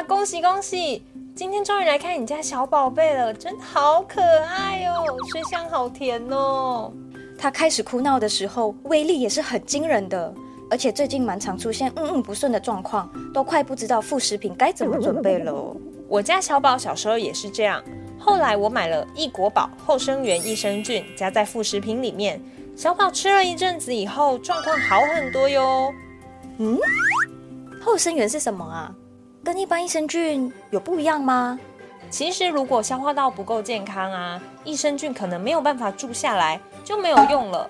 哇，恭喜恭喜！今天终于来看你家小宝贝了，真的好可爱哦，水香好甜哦。他开始哭闹的时候，威力也是很惊人的，而且最近蛮常出现嗯嗯不顺的状况，都快不知道副食品该怎么准备了。我家小宝小时候也是这样，后来我买了益国宝后生元益生菌，加在副食品里面，小宝吃了一阵子以后，状况好很多哟。嗯，后生元是什么啊？跟一般益生菌有不一样吗？其实如果消化道不够健康啊，益生菌可能没有办法住下来，就没有用了。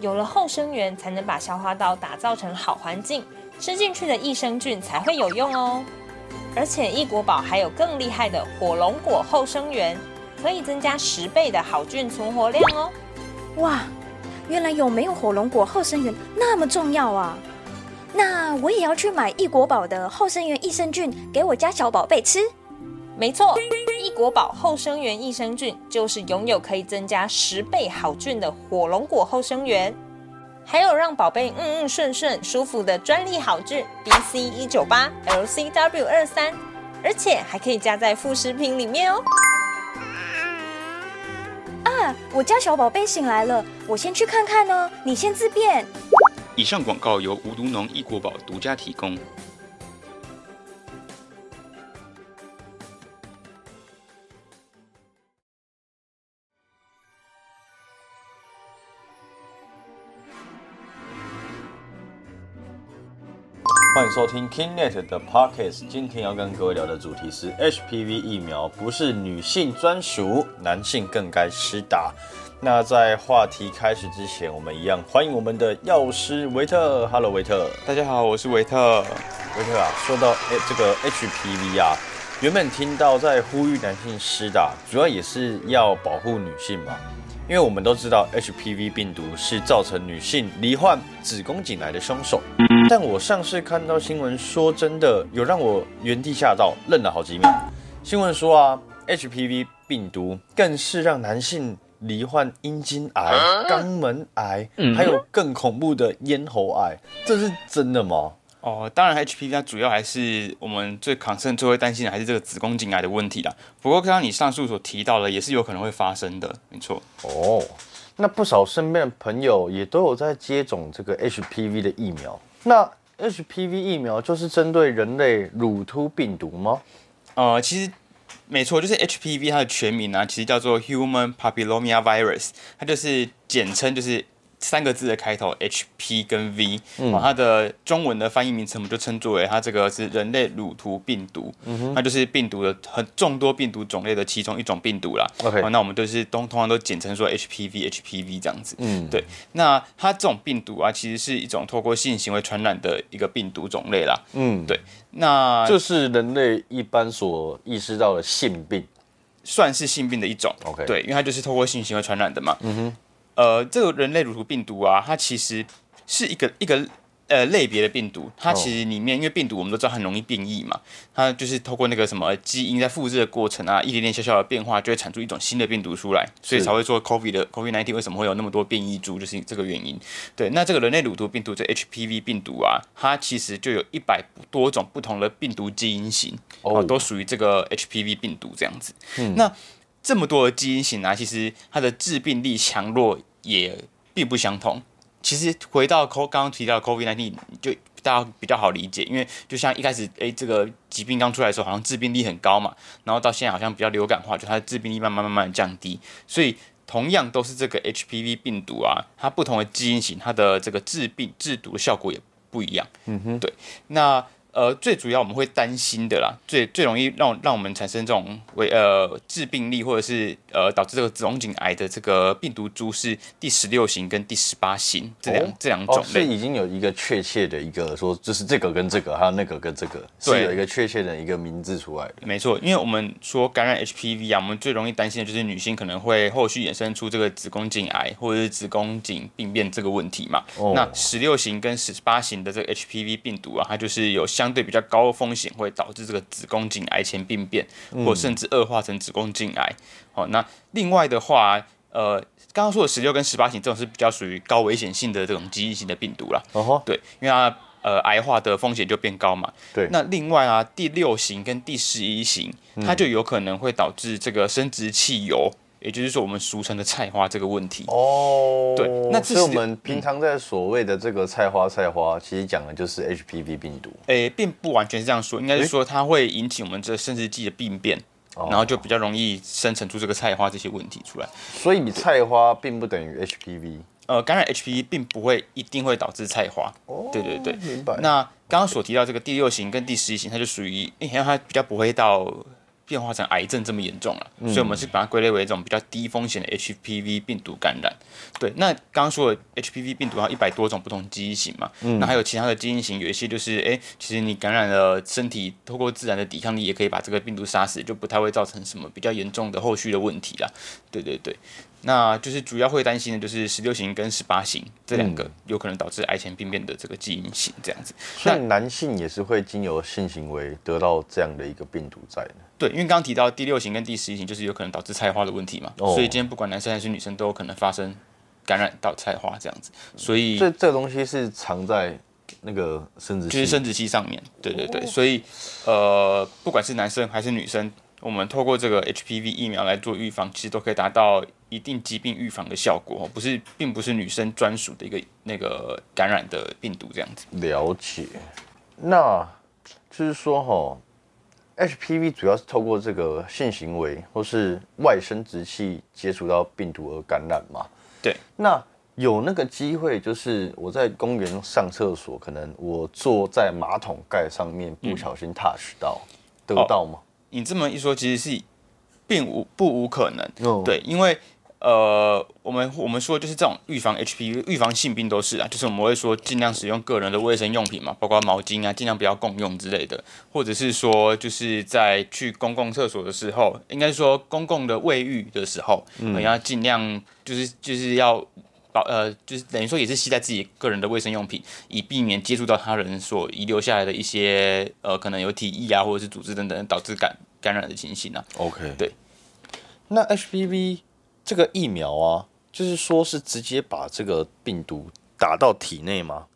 有了后生源，才能把消化道打造成好环境，吃进去的益生菌才会有用哦。而且益国宝还有更厉害的火龙果后生源，可以增加十倍的好菌存活量哦。哇，原来有没有火龙果后生源那么重要啊！那我也要去买益国宝的后生元益生菌给我家小宝贝吃。没错，益国宝后生元益生菌就是拥有可以增加十倍好菌的火龙果后生元，还有让宝贝嗯嗯顺顺舒服的专利好菌 BC 一九八 LCW 二三，而且还可以加在副食品里面哦。啊，我家小宝贝醒来了，我先去看看哦，你先自便。以上广告由无毒农益国宝独家提供。欢迎收听 KingNet 的 Podcast。今天要跟各位聊的主题是 HPV 疫苗不是女性专属，男性更该施打。那在话题开始之前，我们一样欢迎我们的药师维特。Hello，维特。大家好，我是维特。维特啊，说到诶这个 HPV 啊，原本听到在呼吁男性施打，主要也是要保护女性嘛。因为我们都知道 HPV 病毒是造成女性罹患子宫颈癌的凶手。但我上次看到新闻，说真的有让我原地吓到，愣了好几秒。新闻说啊，HPV 病毒更是让男性罹患阴茎癌、肛门癌，还有更恐怖的咽喉癌，这是真的吗？哦，当然，HPV 它主要还是我们最 concern、最会担心的还是这个子宫颈癌的问题啦。不过，刚刚你上述所提到的，也是有可能会发生的，没错。哦，那不少身边的朋友也都有在接种这个 HPV 的疫苗。那 HPV 疫苗就是针对人类乳突病毒吗？呃，其实没错，就是 HPV 它的全名呢，其实叫做 Human Papilloma Virus，它就是简称就是。三个字的开头，H P 跟 V，嗯，它的中文的翻译名称我们就称作为它这个是人类乳突病毒，那就是病毒的很众多病毒种类的其中一种病毒啦。OK，那我们都是通通常都简称说 H P V H P V 这样子。嗯，对。那它这种病毒啊，其实是一种透过性行为传染的一个病毒种类啦。嗯，对。那就是人类一般所意识到的性病，算是性病的一种。OK，对，因为它就是透过性行为传染的嘛。嗯哼。呃，这个人类乳头病毒啊，它其实是一个一个呃类别的病毒。它其实里面，因为病毒我们都知道很容易变异嘛，它就是透过那个什么基因在复制的过程啊，一点点小小的变化就会产出一种新的病毒出来，所以才会说 COVID 的 COVID nineteen 为什么会有那么多变异株，就是这个原因。对，那这个人类乳头病毒这 HPV 病毒啊，它其实就有一百多种不同的病毒基因型，哦，都属于这个 HPV 病毒这样子。嗯，那。这么多的基因型啊，其实它的致病力强弱也并不相同。其实回到 CO 刚刚提到 COVID nineteen 就大家比较好理解，因为就像一开始，哎，这个疾病刚出来的时候，好像致病力很高嘛，然后到现在好像比较流感化，就它的致病力慢慢慢慢降低。所以同样都是这个 HPV 病毒啊，它不同的基因型，它的这个致病制毒的效果也不一样。嗯哼，对，那。呃，最主要我们会担心的啦，最最容易让让我们产生这种为呃致病力或者是呃导致这个子宫颈癌的这个病毒株是第十六型跟第十八型这两这两种类，是已经有一个确切的一个说，就是这个跟这个还有那个跟这个是有一个确切的一个名字出来的。没错，因为我们说感染 HPV 啊，我们最容易担心的就是女性可能会后续衍生出这个子宫颈癌或者是子宫颈病变这个问题嘛。哦那十六型跟十八型的这个 HPV 病毒啊，它就是有相相对比较高的风险会导致这个子宫颈癌前病变，或甚至恶化成子宫颈癌。好，那另外的话，呃，刚刚说的十六跟十八型这种是比较属于高危险性的这种基因型的病毒啦。哦吼，对，因为它呃癌化的风险就变高嘛。对那另外啊，第六型跟第十一型，它就有可能会导致这个生殖器疣，也就是说我们俗称的菜花这个问题。哦，对那这所以我是们平常在所谓的这个菜花菜花，其实讲的就是 HPV 病毒。诶，并不完全是这样说，应该是说它会引起我们这生殖器的病变，哦然后就比较容易生成出这个菜花这些问题出来。所以菜花并不等于 HPV。呃，感染 HPV 并不会一定会导致菜花。哦对对对明白。那刚刚所提到这个第六型跟第十一型，它就属于，因为它比较不会到变化成癌症这么严重了，所以我们是把它归类为一种比较低风险的 HPV 病毒感染。对，那刚刚说的 HPV 病毒有一百多种不同基因型嘛，嗯那还有其他的基因型，有一些就是，哎、其实你感染了，身体透过自然的抵抗力也可以把这个病毒杀死，就不太会造成什么比较严重的后续的问题啦。对对对。那就是主要会担心的就是十六型跟十八型这两个有可能导致癌前病变的这个基因型这样子。所以男性也是会经由性行为得到这样的一个病毒在的。对，因为刚刚提到第六型跟第十一型就是有可能导致菜花的问题嘛，哦所以今天不管男生还是女生都有可能发生感染到菜花这样子，所以这这个东西是藏在那个生殖器，就是生殖器上面，对对对，所以呃，不管是男生还是女生，我们透过这个 HPV 疫苗来做预防，其实都可以达到一定疾病预防的效果，哦不是，并不是女生专属的一个那个感染的病毒这样子。了解。那就是说哈，HPV 主要是透过这个性行为或是外生殖器接触到病毒而感染嘛？对。那有那个机会，就是我在公园上厕所，可能我坐在马桶盖上面不小心 touch 到，得到吗？你这么一说，其实是并无不无可能，哦对，因为呃，我们我们说就是这种预防 HPV、预防性病都是啊，就是我们会说尽量使用个人的卫生用品嘛，包括毛巾啊，尽量不要共用之类的，或者是说就是在去公共厕所的时候，应该说公共的卫浴的时候，嗯、要尽量就是就是要。保呃，就是等于说也是携带自己个人的卫生用品，以避免接触到他人所遗留下来的一些呃，可能有体液啊，或者是组织等等导致感感染的情形啊。OK，对。那 HPV 这个疫苗啊，就是说是直接把这个病毒打到体内吗？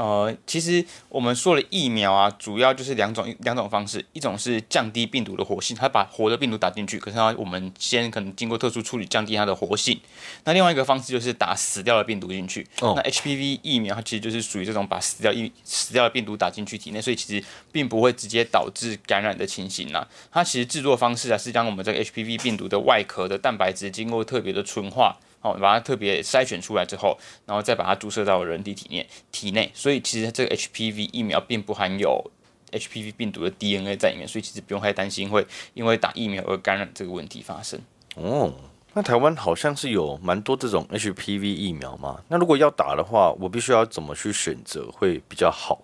呃，其实我们说了疫苗啊，主要就是两种两种方式，一种是降低病毒的活性，它把活的病毒打进去，可是它我们先可能经过特殊处理降低它的活性。那另外一个方式就是打死掉的病毒进去。哦那 HPV 疫苗它其实就是属于这种把死掉疫死掉的病毒打进去体内，所以其实并不会直接导致感染的情形啦。它其实制作方式啊是将我们这个 HPV 病毒的外壳的蛋白质经过特别的纯化。哦，把它特别筛选出来之后，然后再把它注射到人体体内体内，所以其实这个 HPV 疫苗并不含有 HPV 病毒的 DNA 在里面，所以其实不用太担心会因为打疫苗而感染这个问题发生。哦，那台湾好像是有蛮多这种 HPV 疫苗嘛。那如果要打的话，我必须要怎么去选择会比较好？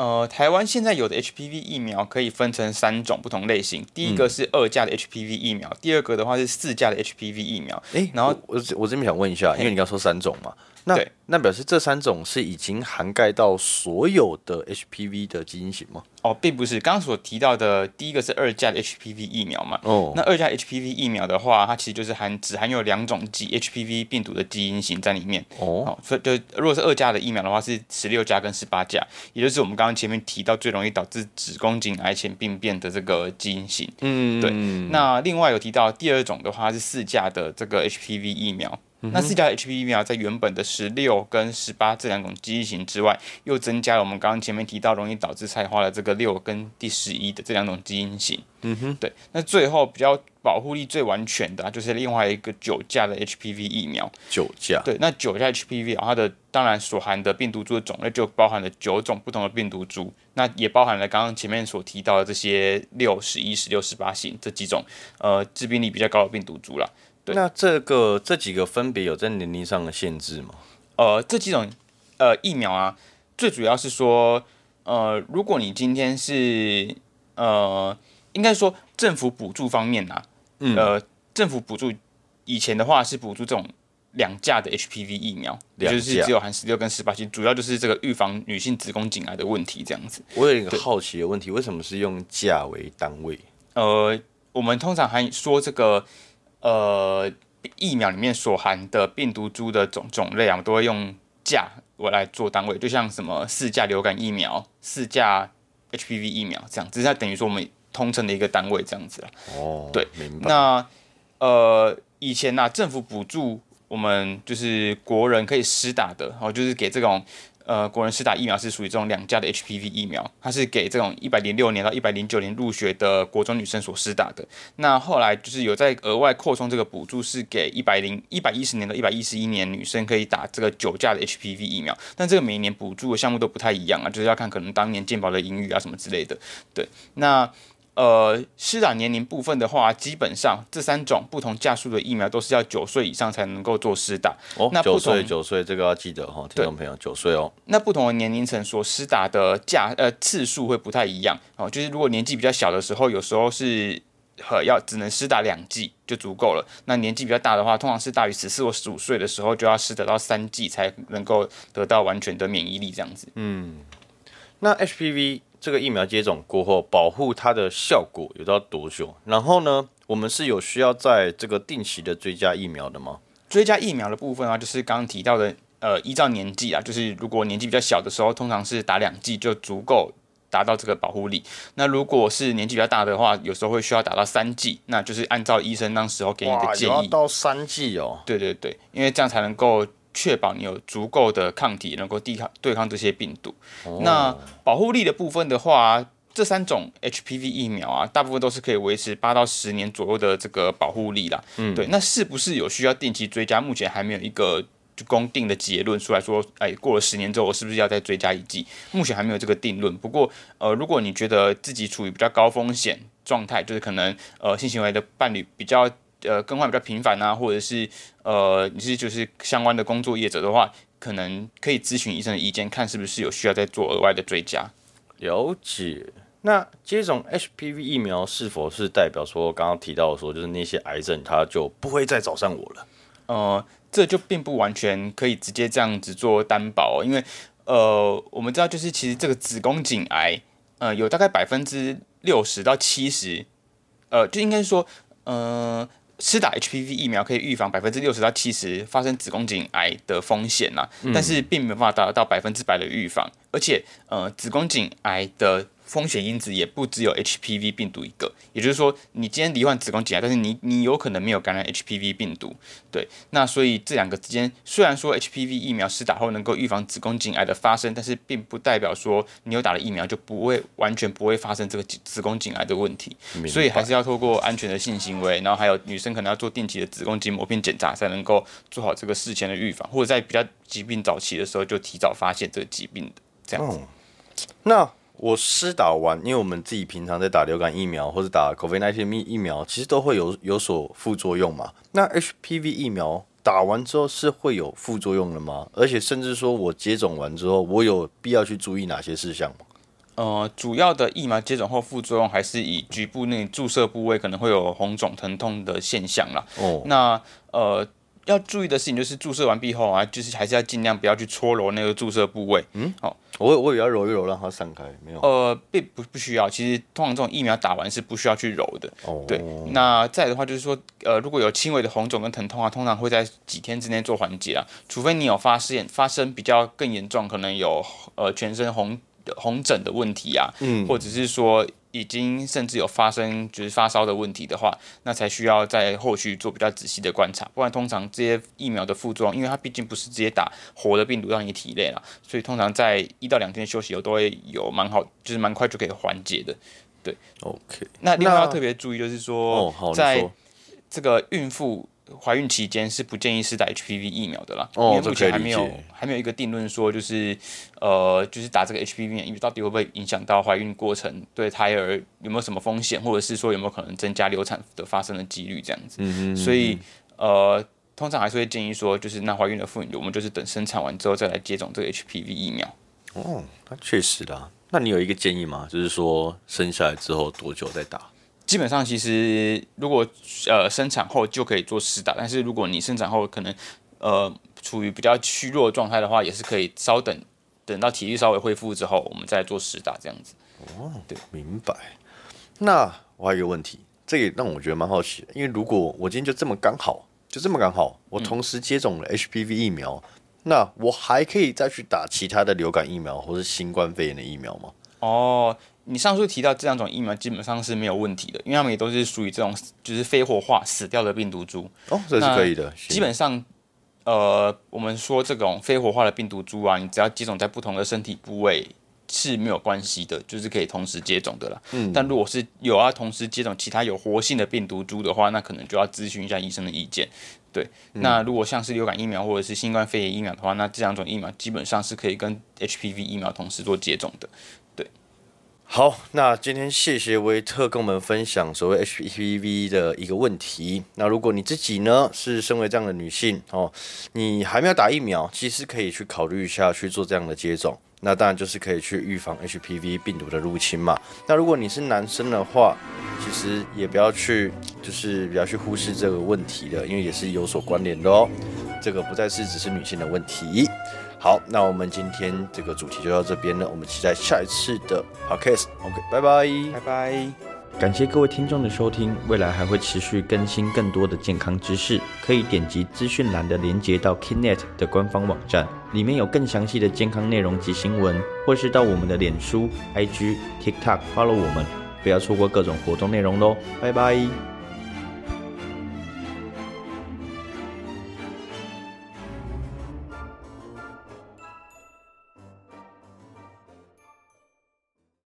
呃，台湾现在有的 HPV 疫苗可以分成三种不同类型，第一个是二价的 HPV 疫苗，第二个的话是四价的 HPV 疫苗。诶，然后我我我这边想问一下，因为你刚刚说三种嘛，那那表示这三种是已经涵盖到所有的 HPV 的基因型吗？哦，并不是，刚刚所提到的第一个是二价的 HPV 疫苗嘛。哦那二价 HPV 疫苗的话，它其实就是含只含有两种基 HPV 病毒的基因型在里面。哦，哦，所以就如果是二价的疫苗的话，是十六价跟十八价，也就是我们刚刚前面提到最容易导致子宫颈癌前病变的这个基因型。嗯对，那另外有提到第二种的话是四价的这个 HPV 疫苗。那四价 HPV 疫苗在原本的十六跟十八这两种基因型之外，又增加了我们刚刚前面提到容易导致菜花的这个六跟第十一的这两种基因型。嗯哼，对。那最后比较保护力最完全的、啊、就是另外一个九价的 HPV 疫苗。九价，对，那九价 HPV 啊，它的当然所含的病毒株的种类就包含了九种不同的病毒株，那也包含了刚刚前面所提到的这些六、十一、十六、十八型这几种呃致病力比较高的病毒株啦。对那这个这几个分别有在年龄上的限制吗？呃，这几种呃疫苗啊，最主要是说，呃，如果你今天是呃，应该说政府补助方面啊，嗯呃，政府补助以前的话是补助这种两价的 HPV 疫苗，也就是只有含十六跟十八期，主要就是这个预防女性子宫颈癌的问题这样子。我有一个好奇的问题，为什么是用价为单位？呃，我们通常还说这个呃疫苗里面所含的病毒株的种种类啊，我们都会用价我来做单位，就像什么四价流感疫苗、四价 HPV 疫苗这样，只是它等于说我们通称的一个单位这样子了。哦，对，明白。那呃，以前啊、政府补助我们就是国人可以施打的，哦，就是给这种呃国人施打疫苗是属于这种两价的 HPV 疫苗，它是给这种一百零六年到一百零九年入学的国中女生所施打的。那后来就是有在额外扩充这个补助，是给一百零一百一十年到一百一十一年女生可以打这个九价的 HPV 疫苗，但这个每年补助的项目都不太一样啊，就是要看可能当年健保的盈余啊什么之类的。对，那。呃，施打年龄部分的话，基本上这三种不同价数的疫苗都是要九岁以上才能够做施打。哦，那不同岁九岁这个要记得哈，听众朋友，九岁哦。那不同的年龄层所施打的价呃次数会不太一样哦。就是如果年纪比较小的时候，有时候是呃要只能施打两剂就足够了。那年纪比较大的话，通常是大于十四或十五岁的时候，就要施打到三剂才能够得到完全的免疫力这样子。嗯那 HPV 这个疫苗接种过后，保护它的效果有到多久？然后呢，我们是有需要在这个定期的追加疫苗的吗？追加疫苗的部分啊，就是刚刚提到的，呃，依照年纪啊，就是如果年纪比较小的时候，通常是打两剂就足够达到这个保护力。那如果是年纪比较大的话，有时候会需要打到三剂，那就是按照医生当时候给你的建议。到三剂哦。对对对，因为这样才能够确保你有足够的抗体，能够抵抗对抗这些病毒。那保护力的部分的话，这三种 HPV 疫苗啊，大部分都是可以维持八到十年左右的这个保护力啦。嗯，对。那是不是有需要定期追加？目前还没有一个就公定的结论出来说，哎，过了十年之后，我是不是要再追加一剂？目前还没有这个定论。不过，呃，如果你觉得自己处于比较高风险状态，就是可能呃性行为的伴侣比较呃更换比较频繁啊，或者是呃你是就是相关的工作业者的话，可能可以咨询医生的意见，看是不是有需要再做额外的追加。了解。那接种 HPV 疫苗是否是代表说刚刚提到说，就是那些癌症它就不会再找上我了？呃，这就并不完全可以直接这样子做担保哦，因为呃，我们知道就是其实这个子宫颈癌，呃，有大概百分之六十到七十，呃，就应该说，呃，施打 HPV 疫苗可以预防百分之六十到七十发生子宫颈癌的风险呐、但是并没有办法达到百分之百的预防，而且呃，子宫颈癌的风险因子也不只有 HPV 病毒一个，也就是说，你今天罹患子宫颈癌，但是你你有可能没有感染 HPV 病毒，对，那所以这两个之间，虽然说 HPV 疫苗施打后能够预防子宫颈癌的发生，但是并不代表说你有打了疫苗就不会完全不会发生这个子宫颈癌的问题，所以还是要透过安全的性行为，然后还有女生可能要做定期的子宫颈膜片检查，才能够做好这个事前的预防，或者在比较疾病早期的时候就提早发现这个疾病的这样子。那我施打完，因为我们自己平常在打流感疫苗或者打 COVID-19 疫疫苗，其实都会有有所副作用嘛。那 HPV 疫苗打完之后是会有副作用的吗？而且甚至说我接种完之后，我有必要去注意哪些事项吗？呃，主要的疫苗接种后副作用还是以局部那注射部位可能会有红肿疼痛的现象啦。哦，那呃，要注意的事情就是注射完毕后啊，就是还是要尽量不要去搓揉那个注射部位。嗯，好、我我也要揉一揉让它散开，没有？呃，并不不需要，其实通常这种疫苗打完是不需要去揉的。哦，对，那再的话就是说，呃，如果有轻微的红肿跟疼痛啊，通常会在几天之内做缓解啊，除非你有发现发生比较更严重，可能有呃全身红红疹的问题啊，嗯或者是说已经甚至有发生就是发烧的问题的话，那才需要在后续做比较仔细的观察，不然通常这些疫苗的副作用，因为它毕竟不是直接打活的病毒到你体内啦，所以通常在一到两天休息后都会有蛮好，就是蛮快就可以缓解的。对。OK，那另外要特别注意就是哦，说，在说，这个孕妇怀孕期间是不建议施打 HPV 疫苗的啦，哦因为目前还没有还没有一个定论说就是呃就是打这个 HPV 疫苗到底会不会影响到怀孕过程对胎儿有没有什么风险，或者是说有没有可能增加流产的发生的几率这样子，嗯所以呃。通常还是会建议说，就是那怀孕的妇女，我们就是等生产完之后再来接种这个 HPV 疫苗。哦，那确实啦。那你有一个建议吗？就是说生下来之后多久再打？基本上，其实如果呃生产后就可以做施打，但是如果你生产后可能呃处于比较虚弱的状态的话，也是可以稍等，等到体力稍微恢复之后，我们再做施打这样子。哦，对明白。那我还有一个问题，这也让我觉得蛮好奇的，因为如果我今天就这么刚好，就这么刚好，我同时接种了 HPV 疫苗，那我还可以再去打其他的流感疫苗或是新冠肺炎的疫苗吗？哦，你上述提到这两种疫苗基本上是没有问题的，因为它们也都是属于这种就是非活化死掉的病毒株。哦，这是可以的。基本上，呃，我们说这种非活化的病毒株啊，你只要接种在不同的身体部位是没有关系的，就是可以同时接种的啦。嗯。但如果是有要同时接种其他有活性的病毒株的话，那可能就要咨询一下医生的意见。对。那如果像是流感疫苗或者是新冠肺炎疫苗的话，那这两种疫苗基本上是可以跟 HPV 疫苗同时做接种的。好，那今天谢谢维特跟我们分享所谓 HPV 的一个问题。那如果你自己呢是身为这样的女性哦，你还没有打疫苗，其实可以去考虑一下去做这样的接种。那当然就是可以去预防 HPV 病毒的入侵嘛。那如果你是男生的话，其实也不要去，就是不要去忽视这个问题的，因为也是有所关联的哦。这个不再是只是女性的问题。好，那我们今天这个主题就到这边了。我们期待下一次的 podcast。OK，拜拜，拜拜。感谢各位听众的收听，未来还会持续更新更多的健康知识，可以点击资讯栏的连接到 Kinet 的官方网站，里面有更详细的健康内容及新闻，或是到我们的脸书、IG、TikTok follow 我们，不要错过各种活动内容喽。拜拜。